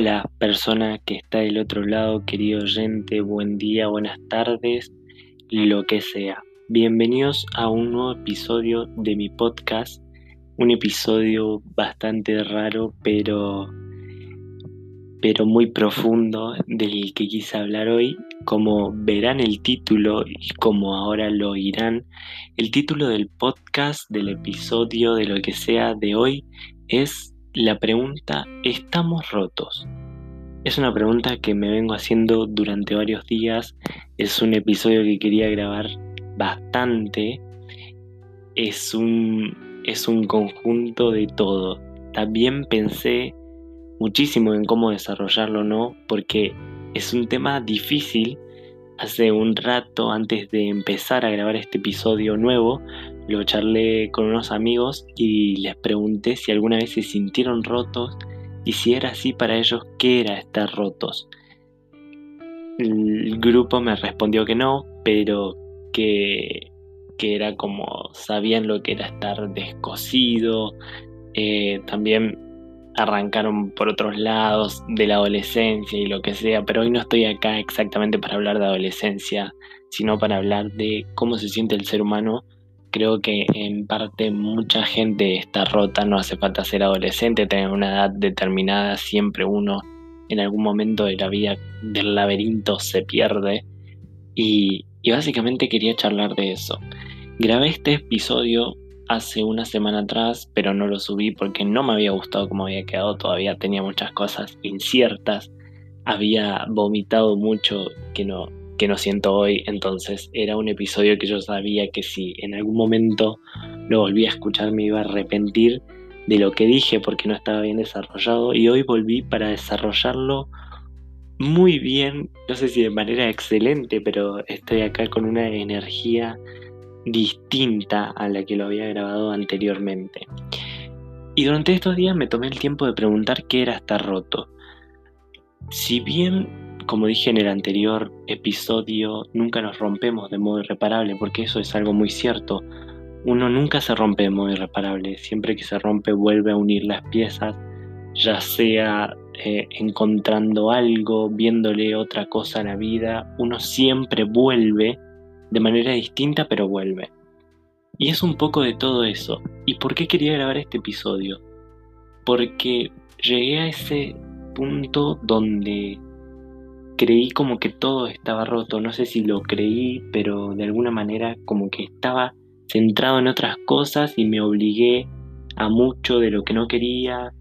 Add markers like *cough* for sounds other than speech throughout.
Hola, persona que está del otro lado, querido oyente, buen día, buenas tardes, lo que sea. Bienvenidos a un nuevo episodio de mi podcast, un episodio bastante raro, pero pero muy profundo del que quise hablar hoy. Como verán el título y como ahora lo oirán, el título del podcast, del episodio, de lo que sea de hoy es la pregunta ¿estamos rotos? Es una pregunta que me vengo haciendo durante varios días. Es un episodio que quería grabar bastante. Es un, es un conjunto de todo. También pensé muchísimo en cómo desarrollarlo, ¿no? Porque es un tema difícil. Hace un rato, antes de empezar a grabar este episodio nuevo, lo charlé con unos amigos y les pregunté si alguna vez se sintieron rotos y si era así para ellos, ¿qué era estar rotos? El grupo me respondió que no, pero que, que era como sabían lo que era estar descosido. Eh, también arrancaron por otros lados de la adolescencia y lo que sea, pero hoy no estoy acá exactamente para hablar de adolescencia, sino para hablar de cómo se siente el ser humano Creo que en parte mucha gente está rota, no hace falta ser adolescente, tener una edad determinada, siempre uno en algún momento de la vida del laberinto se pierde y, básicamente quería charlar de eso. Grabé este episodio hace una semana atrás, pero no lo subí porque no me había gustado cómo había quedado, todavía tenía muchas cosas inciertas, había vomitado mucho que no, que no siento hoy, entonces era un episodio que yo sabía que si en algún momento lo volví a escuchar me iba a arrepentir de lo que dije porque no estaba bien desarrollado y hoy volví para desarrollarlo muy bien, no sé si de manera excelente, pero estoy acá con una energía distinta a la que lo había grabado anteriormente. Y durante estos días me tomé el tiempo de preguntar qué era estar roto. Si bien como dije en el anterior episodio, nunca nos rompemos de modo irreparable, porque eso es algo muy cierto. Uno nunca se rompe de modo irreparable, siempre que se rompe vuelve a unir las piezas, ya sea eh, encontrando algo, viéndole otra cosa a la vida, uno siempre vuelve de manera distinta, pero vuelve. Y es un poco de todo eso. ¿Y por qué quería grabar este episodio? Porque llegué a ese punto donde creí como que todo estaba roto, no sé si lo creí, pero de alguna manera como que estaba centrado en otras cosas y me obligué a mucho de lo que no quería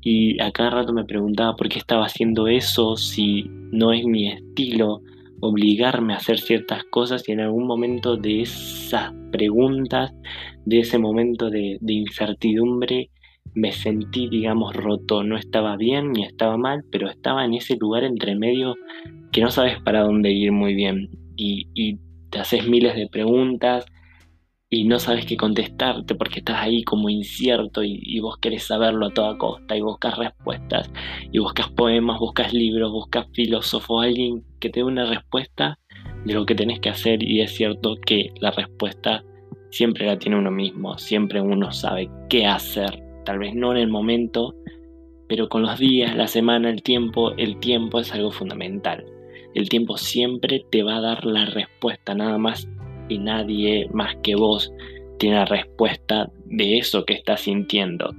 y a cada rato me preguntaba por qué estaba haciendo eso, si no es mi estilo obligarme a hacer ciertas cosas y en algún momento de esas preguntas, de ese momento de, incertidumbre, me sentí, digamos, roto. No estaba bien ni estaba mal, pero estaba en ese lugar entre medio que no sabes para dónde ir muy bien. Y, te haces miles de preguntas y no sabes qué contestarte porque estás ahí como incierto y, vos querés saberlo a toda costa y buscas respuestas y buscas poemas, buscas libros, buscas filósofos, alguien que te dé una respuesta de lo que tenés que hacer y es cierto que la respuesta siempre la tiene uno mismo, siempre uno sabe qué hacer tal vez no en el momento, pero con los días, la semana, el tiempo, el tiempo es algo fundamental. El tiempo siempre te va a dar la respuesta, nada más y nadie más que vos tiene la respuesta de eso que estás sintiendo.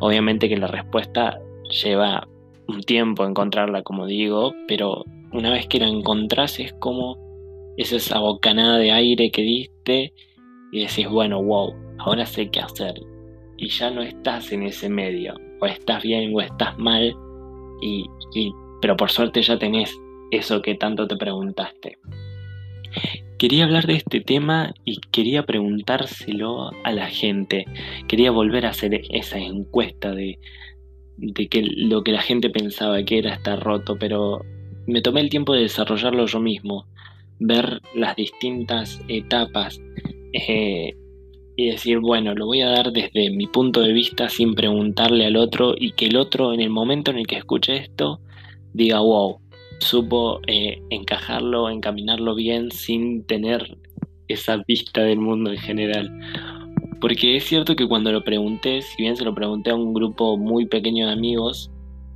Obviamente que la respuesta lleva un tiempo encontrarla, como digo, pero una vez que la encontrás es como es esa bocanada de aire que diste y decís, bueno, wow, ahora sé qué hacer y ya no estás en ese medio. O estás bien o estás mal, y, pero por suerte ya tenés eso que tanto te preguntaste. Quería hablar de este tema y quería preguntárselo a la gente. Quería volver a hacer esa encuesta de, de que lo que la gente pensaba que era estar roto, pero me tomé el tiempo de desarrollarlo yo mismo, ver las distintas etapas eh, y decir, bueno, lo voy a dar desde mi punto de vista sin preguntarle al otro y que el otro en el momento en el que escuche esto diga, wow, supo eh, encajarlo, encaminarlo bien sin tener esa vista del mundo en general. Porque es cierto que cuando lo pregunté, si bien se lo pregunté a un grupo muy pequeño de amigos,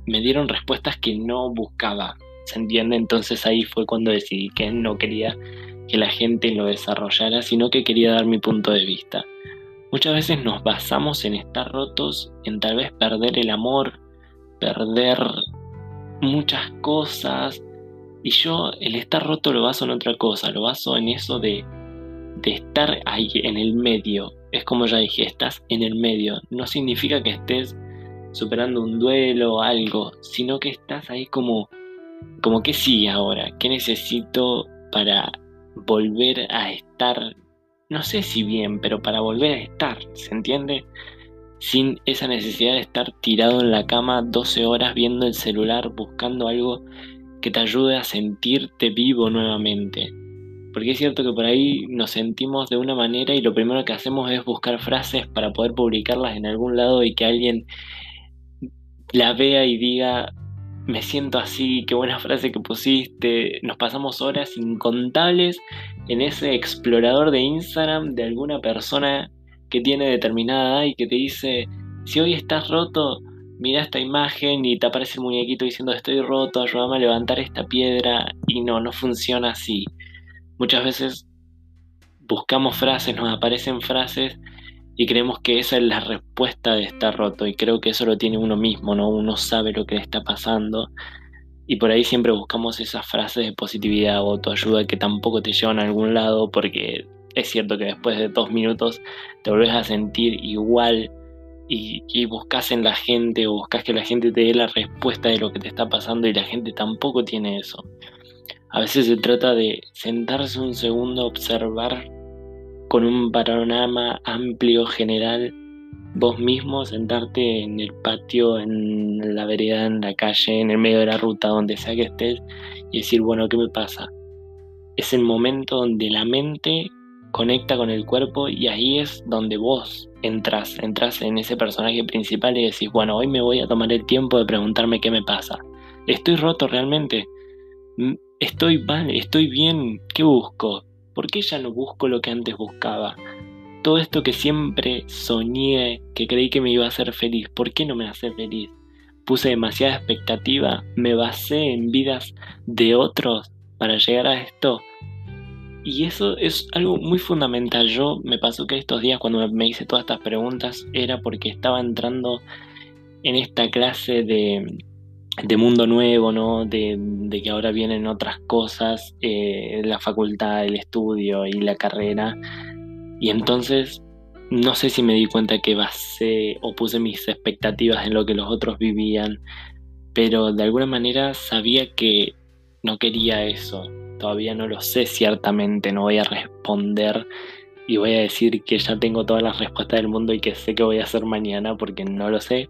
me dieron respuestas que no buscaba. ¿Se entiende? Entonces ahí fue cuando decidí que no quería que la gente lo desarrollara, sino que quería dar mi punto de vista. Muchas veces nos basamos en estar rotos, en tal vez perder el amor, perder muchas cosas. Y yo el estar roto lo baso en otra cosa, lo baso en eso de, de estar ahí en el medio. Es como ya dije, estás en el medio. No significa que estés superando un duelo o algo, sino que estás ahí como, como sí ahora, ¿qué necesito para volver a estar, no sé si bien, pero para volver a estar, ¿se entiende? Sin esa necesidad de estar tirado en la cama 12 horas viendo el celular, buscando algo que te ayude a sentirte vivo nuevamente. Porque es cierto que por ahí nos sentimos de una manera y lo primero que hacemos es buscar frases para poder publicarlas en algún lado y que alguien la vea y diga, me siento así, qué buena frase que pusiste. Nos pasamos horas incontables en ese explorador de Instagram de alguna persona que tiene determinada y que te dice, si hoy estás roto, mira esta imagen y te aparece el muñequito diciendo estoy roto, ayúdame a levantar esta piedra y no, no funciona así. Muchas veces buscamos frases, nos aparecen frases y creemos que esa es la respuesta de estar roto y creo que eso lo tiene uno mismo, ¿no? Uno sabe lo que le está pasando y por ahí siempre buscamos esas frases de positividad o autoayuda que tampoco te llevan a algún lado porque es cierto que después de dos minutos te volvés a sentir igual y, y buscas en la gente o buscas que la gente te dé la respuesta de lo que te está pasando y la gente tampoco tiene eso. A veces se trata de sentarse un segundo, observar con un panorama amplio, general, vos mismo sentarte en el patio, en la vereda, en la calle, en el medio de la ruta, donde sea que estés, y decir, bueno, ¿qué me pasa? Es el momento donde la mente conecta con el cuerpo y ahí es donde vos entras, entras en ese personaje principal y decís, bueno, hoy me voy a tomar el tiempo de preguntarme qué me pasa. ¿Estoy roto realmente? ¿Estoy mal? ¿Estoy bien? ¿Qué busco? ¿Por qué ya no busco lo que antes buscaba? Todo esto que siempre soñé, que creí que me iba a hacer feliz, ¿por qué no me hace feliz? Puse demasiada expectativa, me basé en vidas de otros para llegar a esto. Y eso es algo muy fundamental. Yo me pasó que estos días cuando me hice todas estas preguntas era porque estaba entrando en esta clase de mundo nuevo, ¿no? De, que ahora vienen otras cosas, eh, la facultad, el estudio y la carrera. Y entonces no sé si me di cuenta que basé o puse mis expectativas en lo que los otros vivían, pero de alguna manera sabía que no quería eso. Todavía no lo sé ciertamente, no voy a responder y voy a decir que ya tengo todas las respuestas del mundo y que sé que voy a hacer mañana porque no lo sé.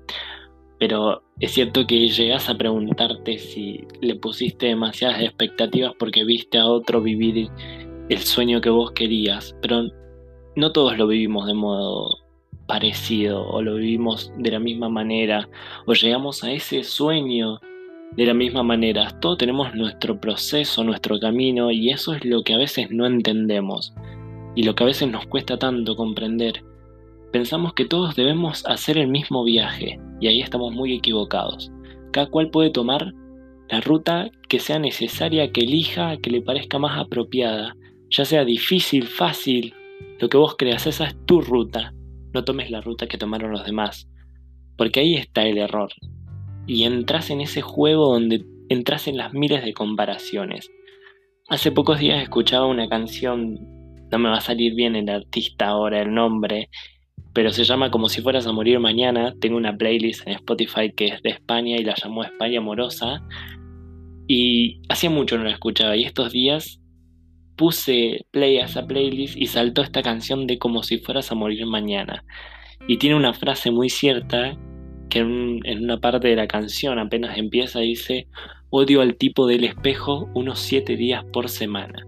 Pero es cierto que llegas a preguntarte si le pusiste demasiadas expectativas porque viste a otro vivir el sueño que vos querías, pero no todos lo vivimos de modo parecido o lo vivimos de la misma manera o llegamos a ese sueño de la misma manera. Todos tenemos nuestro proceso, nuestro camino y eso es lo que a veces no entendemos y lo que a veces nos cuesta tanto comprender pensamos que todos debemos hacer el mismo viaje y ahí estamos muy equivocados. Cada cual puede tomar la ruta que sea necesaria, que elija, que le parezca más apropiada, ya sea difícil, fácil, lo que vos creas, esa es tu ruta. No tomes la ruta que tomaron los demás, porque ahí está el error. Y entras en ese juego donde entras en las miles de comparaciones. Hace pocos días escuchaba una canción, no me va a salir bien el artista ahora, el nombre, pero se llama Como si fueras a morir mañana. Tengo una playlist en Spotify que es de España y la llamó España Amorosa. Y hacía mucho no la escuchaba y estos días puse play a esa playlist y saltó esta canción de Como si fueras a morir mañana. Y tiene una frase muy cierta que en, una parte de la canción apenas empieza dice, odio al tipo del espejo unos siete días por semana.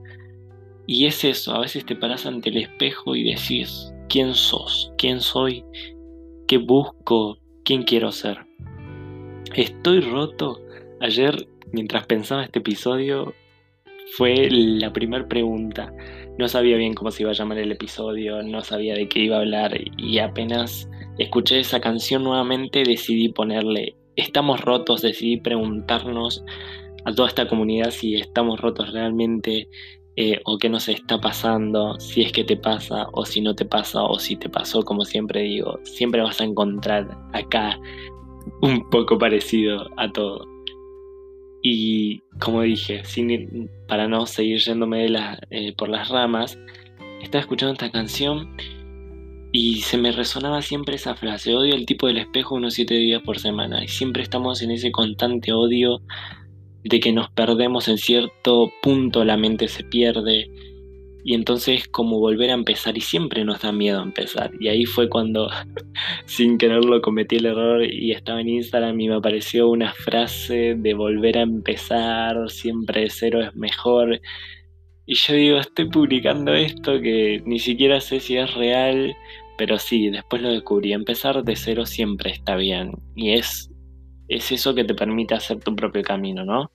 Y es eso, a veces te paras ante el espejo y decís, quién sos, quién soy, qué busco, quién quiero ser. Estoy roto. Ayer, mientras pensaba este episodio, fue la primera pregunta. No sabía bien cómo se iba a llamar el episodio, no sabía de qué iba a hablar y apenas escuché esa canción nuevamente decidí ponerle estamos rotos, decidí preguntarnos a toda esta comunidad si estamos rotos realmente eh, o qué nos está pasando, si es que te pasa o si no te pasa o si te pasó, como siempre digo, siempre vas a encontrar acá un poco parecido a todo. Y como dije, sin, para no seguir yéndome eh, por las ramas, estaba escuchando esta canción y se me resonaba siempre esa frase, odio el tipo del espejo unos siete días por semana. Y siempre estamos en ese constante odio de que nos perdemos en cierto punto, la mente se pierde. Y entonces es como volver a empezar y siempre nos da miedo empezar. Y ahí fue cuando *laughs* sin quererlo cometí el error y estaba en Instagram y me apareció una frase de volver a empezar, siempre de cero es mejor. Y yo digo, estoy publicando esto que ni siquiera sé si es real, pero sí, después lo descubrí. Empezar de cero siempre está bien. Y es, es eso que te permite hacer tu propio camino, ¿no?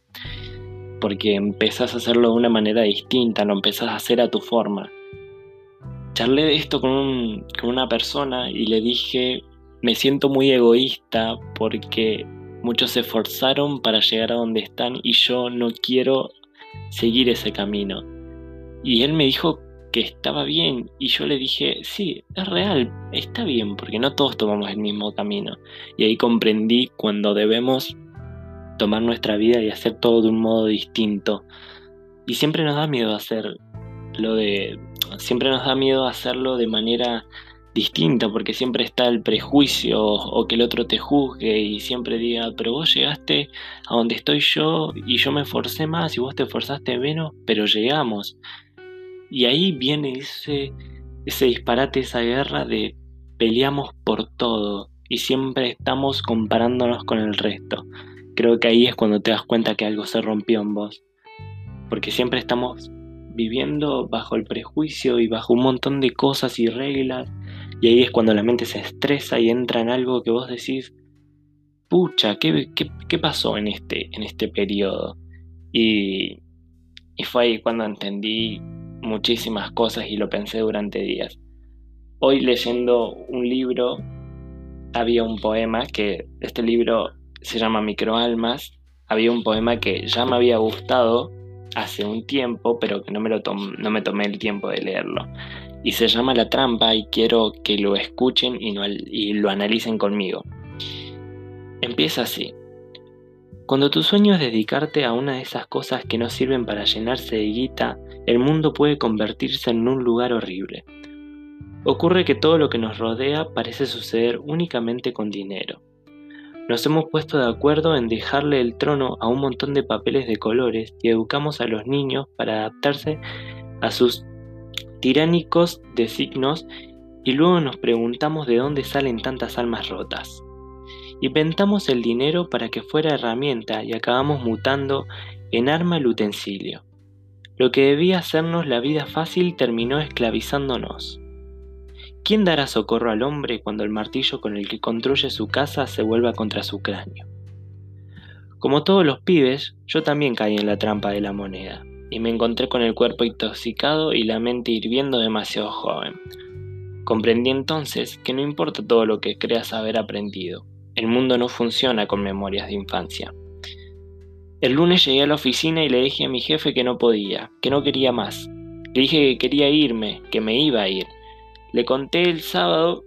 Porque empezás a hacerlo de una manera distinta, lo empezás a hacer a tu forma. Charlé de esto con, con una persona y le dije, me siento muy egoísta porque muchos se esforzaron para llegar a donde están y yo no quiero seguir ese camino. Y él me dijo que estaba bien y yo le dije, sí, es real, está bien, porque no todos tomamos el mismo camino. Y ahí comprendí cuando debemos tomar nuestra vida y hacer todo de un modo distinto. Y siempre nos da miedo hacer lo de siempre nos da miedo hacerlo de manera distinta porque siempre está el prejuicio o que el otro te juzgue y siempre diga, pero vos llegaste a donde estoy yo y yo me esforcé más y vos te esforzaste menos, pero llegamos. Y ahí viene ese, ese disparate, esa guerra de peleamos por todo y siempre estamos comparándonos con el resto. Creo que ahí es cuando te das cuenta que algo se rompió en vos. Porque siempre estamos viviendo bajo el prejuicio y bajo un montón de cosas y reglas. Y ahí es cuando la mente se estresa y entra en algo que vos decís, pucha, ¿qué, qué, pasó en este, en este periodo? Y, y fue ahí cuando entendí muchísimas cosas y lo pensé durante días. Hoy leyendo un libro había un poema que este libro se llama Microalmas. Había un poema que ya me había gustado hace un tiempo, pero que no me, lo tomé el tiempo de leerlo. Y se llama La trampa y quiero que lo escuchen y, y lo analicen conmigo. Empieza así. Cuando tu sueño es dedicarte a una de esas cosas que no sirven para llenarse de guita, el mundo puede convertirse en un lugar horrible. Ocurre que todo lo que nos rodea parece suceder únicamente con dinero. Nos hemos puesto de acuerdo en dejarle el trono a un montón de papeles de colores y educamos a los niños para adaptarse a sus tiránicos designos y luego nos preguntamos de dónde salen tantas almas rotas. Inventamos el dinero para que fuera herramienta y acabamos mutando en arma el utensilio. Lo que debía hacernos la vida fácil terminó esclavizándonos. ¿Quién dará socorro al hombre cuando el martillo con el que construye su casa se vuelva contra su cráneo? Como todos los pibes, yo también caí en la trampa de la moneda, y me encontré con el cuerpo intoxicado y la mente hirviendo demasiado joven. Comprendí entonces que no importa todo lo que creas haber aprendido, el mundo no funciona con memorias de infancia. El lunes llegué a la oficina y le dije a mi jefe que no podía, que no quería más. Le dije que quería irme, que me iba a ir. Le conté el sábado,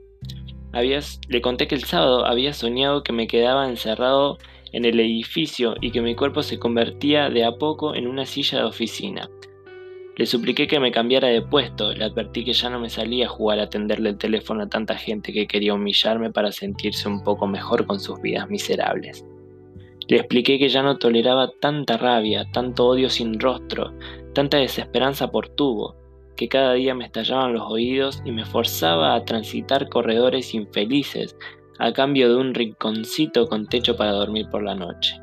le conté que el sábado había soñado que me quedaba encerrado en el edificio y que mi cuerpo se convertía de a poco en una silla de oficina. Le supliqué que me cambiara de puesto, le advertí que ya no me salía a jugar a atenderle el teléfono a tanta gente que quería humillarme para sentirse un poco mejor con sus vidas miserables. Le expliqué que ya no toleraba tanta rabia, tanto odio sin rostro, tanta desesperanza por tubo, que cada día me estallaban los oídos y me forzaba a transitar corredores infelices a cambio de un rinconcito con techo para dormir por la noche.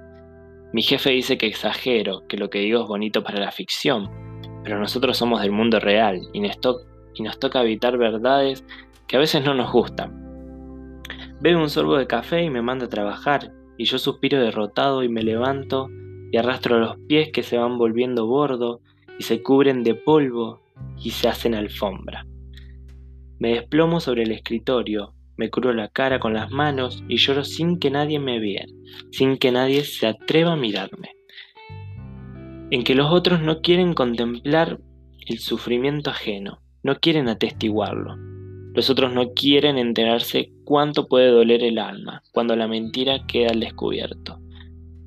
Mi jefe dice que exagero, que lo que digo es bonito para la ficción, pero nosotros somos del mundo real y nos, y nos toca evitar verdades que a veces no nos gustan. Bebo un sorbo de café y me manda a trabajar, y yo suspiro derrotado y me levanto y arrastro los pies que se van volviendo bordo y se cubren de polvo y se hacen alfombra. Me desplomo sobre el escritorio, me curo la cara con las manos y lloro sin que nadie me vea, sin que nadie se atreva a mirarme. En que los otros no quieren contemplar el sufrimiento ajeno, no quieren atestiguarlo. Los otros no quieren enterarse cuánto puede doler el alma cuando la mentira queda al descubierto.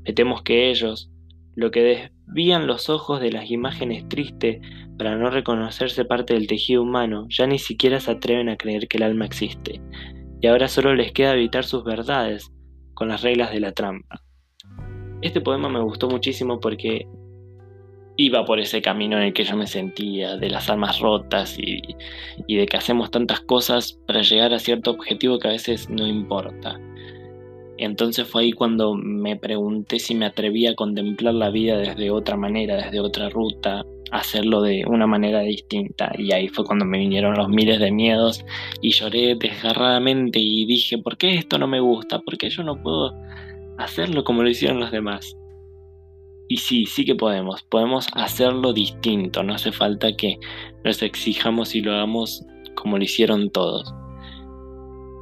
Me temo que ellos, lo que desvían los ojos de las imágenes tristes para no reconocerse parte del tejido humano, ya ni siquiera se atreven a creer que el alma existe, y ahora solo les queda evitar sus verdades con las reglas de la trampa. Este poema me gustó muchísimo porque iba por ese camino en el que yo me sentía, de las almas rotas y, y de que hacemos tantas cosas para llegar a cierto objetivo que a veces no importa. Entonces fue ahí cuando me pregunté si me atrevía a contemplar la vida desde otra manera, desde otra ruta, hacerlo de una manera distinta. Y ahí fue cuando me vinieron los miles de miedos y lloré desgarradamente y dije, ¿por qué esto no me gusta? ¿Por qué yo no puedo hacerlo como lo hicieron los demás? Y sí, sí que podemos, podemos hacerlo distinto, no hace falta que nos exijamos y lo hagamos como lo hicieron todos.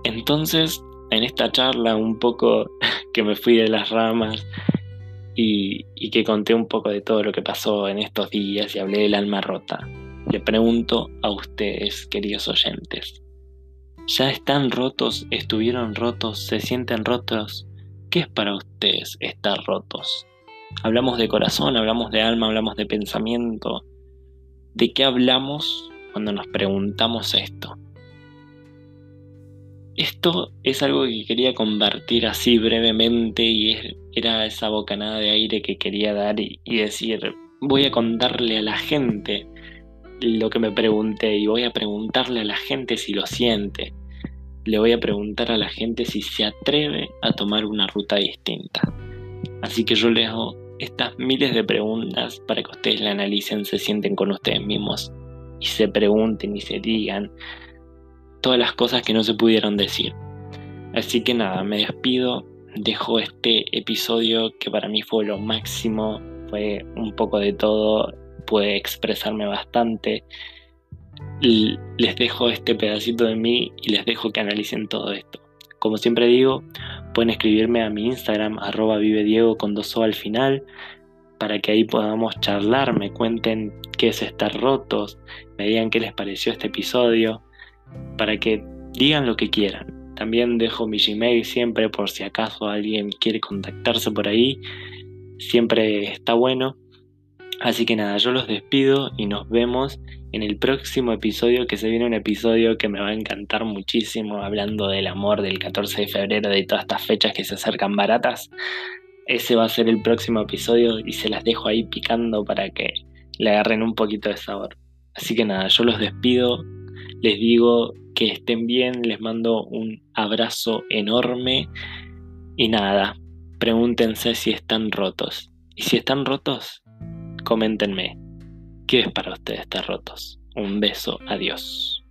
Entonces en esta charla un poco *laughs* que me fui de las ramas y, que conté un poco de todo lo que pasó en estos días y hablé del alma rota, le pregunto a ustedes, queridos oyentes, ¿ya están rotos, estuvieron rotos, se sienten rotos? ¿Qué es para ustedes estar rotos? Hablamos de corazón, hablamos de alma, hablamos de pensamiento. ¿De qué hablamos cuando nos preguntamos esto? Esto es algo que quería compartir así brevemente y era esa bocanada de aire que quería dar y, decir, voy a contarle a la gente lo que me pregunté y voy a preguntarle a la gente si lo siente. Le voy a preguntar a la gente si se atreve a tomar una ruta distinta. Así que yo les hago estas miles de preguntas para que ustedes la analicen, se sienten con ustedes mismos y se pregunten y se digan todas las cosas que no se pudieron decir. Así que nada, me despido, dejo este episodio que para mí fue lo máximo, fue un poco de todo, pude expresarme bastante. Les dejo este pedacito de mí y les dejo que analicen todo esto. Como siempre digo, pueden escribirme a mi Instagram, arroba vive Diego con dos o al final, para que ahí podamos charlar, me cuenten qué es estar rotos, me digan qué les pareció este episodio para que digan lo que quieran. También dejo mi Gmail siempre por si acaso alguien quiere contactarse por ahí. Siempre está bueno. Así que nada, yo los despido y nos vemos en el próximo episodio, que se viene un episodio que me va a encantar muchísimo, hablando del amor del 14 de febrero, de todas estas fechas que se acercan baratas. Ese va a ser el próximo episodio y se las dejo ahí picando para que le agarren un poquito de sabor. Así que nada, yo los despido, les digo que estén bien, les mando un abrazo enorme y nada, pregúntense si están rotos. Y si están rotos, coméntenme, ¿qué es para ustedes estar rotos? Un beso, adiós.